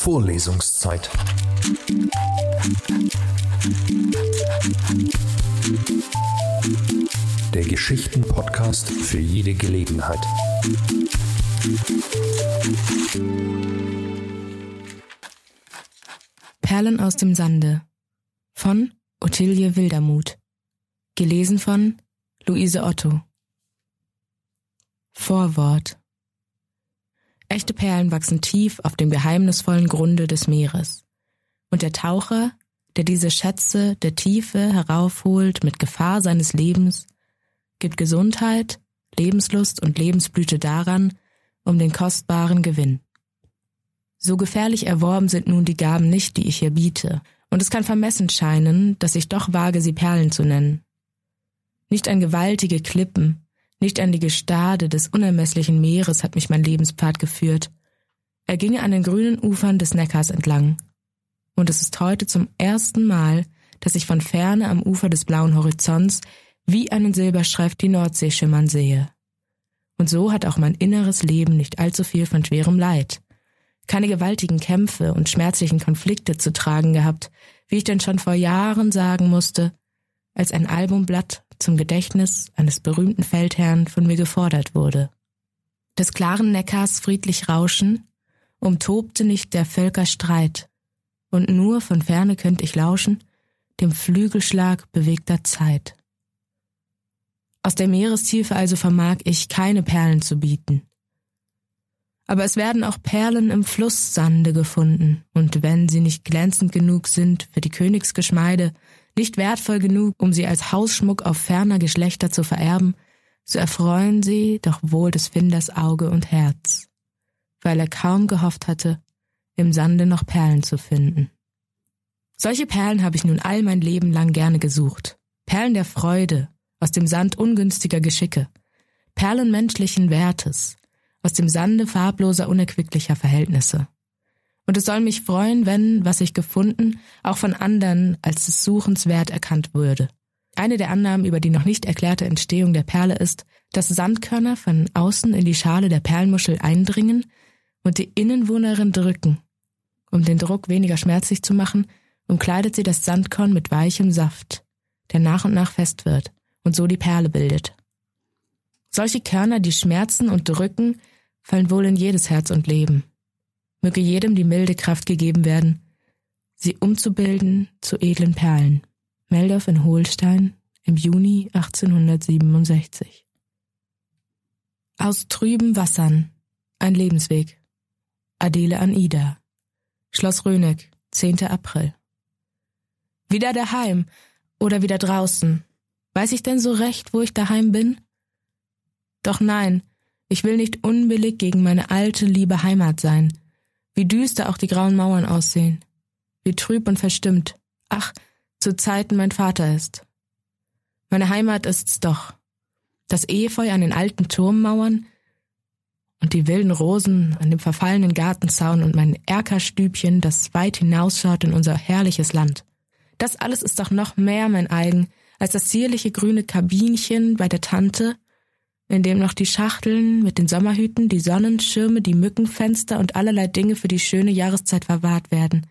Vorlesungszeit. Der Geschichten-Podcast für jede Gelegenheit. Perlen aus dem Sande von Ottilie Wildermuth. Gelesen von Luise Otto. Vorwort Echte Perlen wachsen tief auf dem geheimnisvollen Grunde des Meeres. Und der Taucher, der diese Schätze der Tiefe heraufholt mit Gefahr seines Lebens, gibt Gesundheit, Lebenslust und Lebensblüte daran, um den kostbaren Gewinn. So gefährlich erworben sind nun die Gaben nicht, die ich hier biete, und es kann vermessen scheinen, dass ich doch wage, sie Perlen zu nennen. Nicht an gewaltige Klippen, nicht an die Gestade des unermesslichen Meeres hat mich mein Lebenspfad geführt. Er ging an den grünen Ufern des Neckars entlang. Und es ist heute zum ersten Mal, dass ich von ferne am Ufer des blauen Horizonts wie einen Silberstreif die Nordsee schimmern sehe. Und so hat auch mein inneres Leben nicht allzu viel von schwerem Leid. Keine gewaltigen Kämpfe und schmerzlichen Konflikte zu tragen gehabt, wie ich denn schon vor Jahren sagen musste, als ein Albumblatt zum Gedächtnis eines berühmten Feldherrn von mir gefordert wurde. Des klaren Neckars friedlich Rauschen umtobte nicht der Völker Streit, und nur von ferne könnt ich lauschen dem Flügelschlag bewegter Zeit. Aus der Meerestiefe also vermag ich keine Perlen zu bieten. Aber es werden auch Perlen im Flusssande gefunden, und wenn sie nicht glänzend genug sind für die Königsgeschmeide, nicht wertvoll genug, um sie als Hausschmuck auf ferner Geschlechter zu vererben, so erfreuen sie doch wohl des Finders Auge und Herz, weil er kaum gehofft hatte, im Sande noch Perlen zu finden. Solche Perlen habe ich nun all mein Leben lang gerne gesucht. Perlen der Freude, aus dem Sand ungünstiger Geschicke, Perlen menschlichen Wertes, aus dem Sande farbloser, unerquicklicher Verhältnisse. Und es soll mich freuen, wenn, was ich gefunden, auch von anderen als des Suchenswert erkannt würde. Eine der Annahmen über die noch nicht erklärte Entstehung der Perle ist, dass Sandkörner von außen in die Schale der Perlmuschel eindringen und die Innenwohnerin drücken. Um den Druck weniger schmerzlich zu machen, umkleidet sie das Sandkorn mit weichem Saft, der nach und nach fest wird und so die Perle bildet. Solche Körner, die schmerzen und drücken, fallen wohl in jedes Herz und Leben möge jedem die milde Kraft gegeben werden, sie umzubilden zu edlen Perlen. Meldorf in Holstein im Juni 1867. Aus trüben Wassern. Ein Lebensweg. Adele an Ida. Schloss Röneck, 10. April. Wieder daheim oder wieder draußen. Weiß ich denn so recht, wo ich daheim bin? Doch nein, ich will nicht unbillig gegen meine alte, liebe Heimat sein, wie düster auch die grauen Mauern aussehen. Wie trüb und verstimmt. Ach, zu Zeiten mein Vater ist. Meine Heimat ist's doch. Das Efeu an den alten Turmmauern und die wilden Rosen an dem verfallenen Gartenzaun und mein Erkerstübchen, das weit hinausschaut in unser herrliches Land. Das alles ist doch noch mehr mein eigen als das zierliche grüne Kabinchen bei der Tante in dem noch die Schachteln mit den Sommerhüten, die Sonnenschirme, die Mückenfenster und allerlei Dinge für die schöne Jahreszeit verwahrt werden,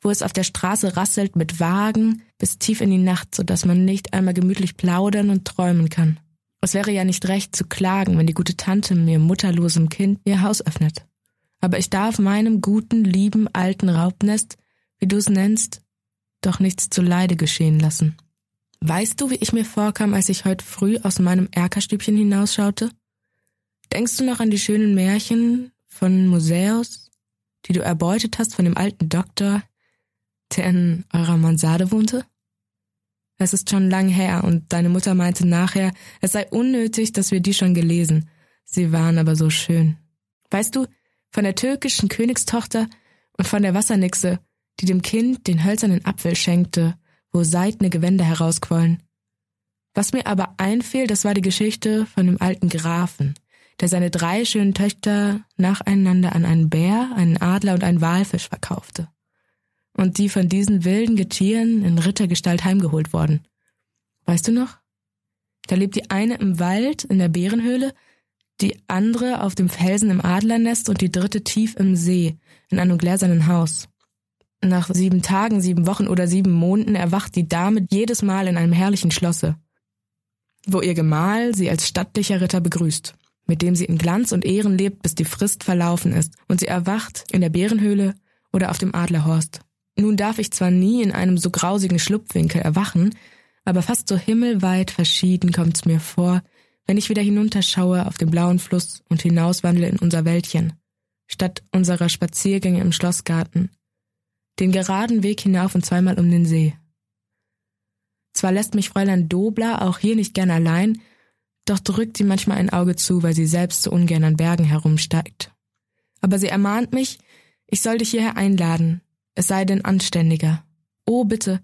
wo es auf der Straße rasselt mit Wagen bis tief in die Nacht, so dass man nicht einmal gemütlich plaudern und träumen kann. Es wäre ja nicht recht zu klagen, wenn die gute Tante mir mutterlosem Kind ihr Haus öffnet. Aber ich darf meinem guten, lieben, alten Raubnest, wie du es nennst, doch nichts zu Leide geschehen lassen. Weißt du, wie ich mir vorkam, als ich heute früh aus meinem Erkerstübchen hinausschaute? Denkst du noch an die schönen Märchen von Museus, die du erbeutet hast von dem alten Doktor, der in eurer Mansarde wohnte? Es ist schon lang her und deine Mutter meinte nachher, es sei unnötig, dass wir die schon gelesen. Sie waren aber so schön. Weißt du, von der türkischen Königstochter und von der Wassernixe, die dem Kind den hölzernen Apfel schenkte wo seidene Gewänder herausquollen. Was mir aber einfiel, das war die Geschichte von dem alten Grafen, der seine drei schönen Töchter nacheinander an einen Bär, einen Adler und einen Walfisch verkaufte. Und die von diesen wilden Getieren in Rittergestalt heimgeholt worden. Weißt du noch? Da lebt die eine im Wald, in der Bärenhöhle, die andere auf dem Felsen im Adlernest und die dritte tief im See, in einem gläsernen Haus. Nach sieben Tagen, sieben Wochen oder sieben Monaten erwacht die Dame jedes Mal in einem herrlichen Schlosse, wo ihr Gemahl sie als stattlicher Ritter begrüßt, mit dem sie in Glanz und Ehren lebt, bis die Frist verlaufen ist, und sie erwacht in der Bärenhöhle oder auf dem Adlerhorst. Nun darf ich zwar nie in einem so grausigen Schlupfwinkel erwachen, aber fast so himmelweit verschieden kommt's mir vor, wenn ich wieder hinunterschaue auf den blauen Fluss und hinauswandle in unser Wäldchen, statt unserer Spaziergänge im Schlossgarten, den geraden Weg hinauf und zweimal um den See. Zwar lässt mich Fräulein Dobler auch hier nicht gern allein, doch drückt sie manchmal ein Auge zu, weil sie selbst so ungern an Bergen herumsteigt. Aber sie ermahnt mich, ich soll dich hierher einladen, es sei denn anständiger. Oh, bitte,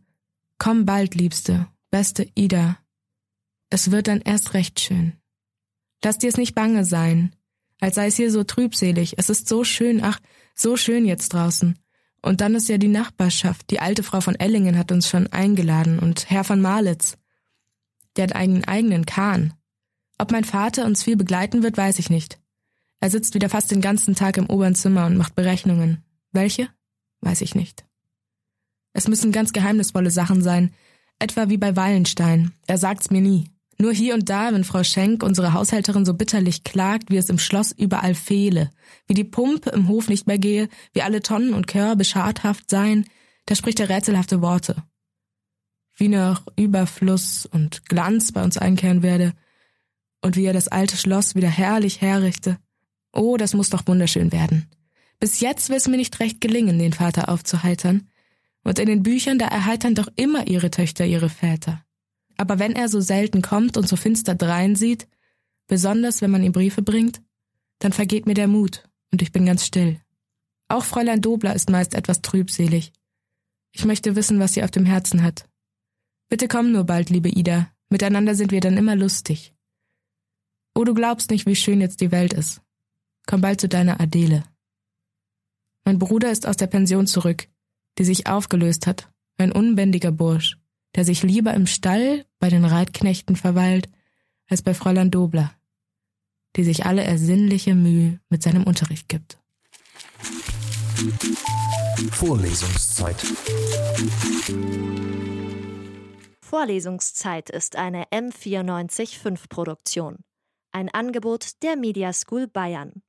komm bald, Liebste, beste Ida, es wird dann erst recht schön. Lass dir es nicht bange sein, als sei es hier so trübselig. Es ist so schön, ach, so schön jetzt draußen. Und dann ist ja die Nachbarschaft. Die alte Frau von Ellingen hat uns schon eingeladen und Herr von Malitz. Der hat einen eigenen Kahn. Ob mein Vater uns viel begleiten wird, weiß ich nicht. Er sitzt wieder fast den ganzen Tag im oberen Zimmer und macht Berechnungen. Welche? Weiß ich nicht. Es müssen ganz geheimnisvolle Sachen sein, etwa wie bei Wallenstein. Er sagt's mir nie. Nur hier und da, wenn Frau Schenk, unsere Haushälterin, so bitterlich klagt, wie es im Schloss überall fehle, wie die Pumpe im Hof nicht mehr gehe, wie alle Tonnen und Körbe schadhaft seien, da spricht er rätselhafte Worte. Wie noch Überfluss und Glanz bei uns einkehren werde und wie er das alte Schloss wieder herrlich herrichte. Oh, das muss doch wunderschön werden. Bis jetzt will es mir nicht recht gelingen, den Vater aufzuheitern. Und in den Büchern, da erheitern doch immer ihre Töchter ihre Väter. Aber wenn er so selten kommt und so finster dreinsieht, besonders wenn man ihm Briefe bringt, dann vergeht mir der Mut und ich bin ganz still. Auch Fräulein Dobler ist meist etwas trübselig. Ich möchte wissen, was sie auf dem Herzen hat. Bitte komm nur bald, liebe Ida. Miteinander sind wir dann immer lustig. Oh, du glaubst nicht, wie schön jetzt die Welt ist. Komm bald zu deiner Adele. Mein Bruder ist aus der Pension zurück, die sich aufgelöst hat, ein unbändiger Bursch der sich lieber im Stall bei den Reitknechten verweilt, als bei Fräulein Dobler, die sich alle ersinnliche Mühe mit seinem Unterricht gibt. Vorlesungszeit. Vorlesungszeit ist eine M945 Produktion. Ein Angebot der Media School Bayern.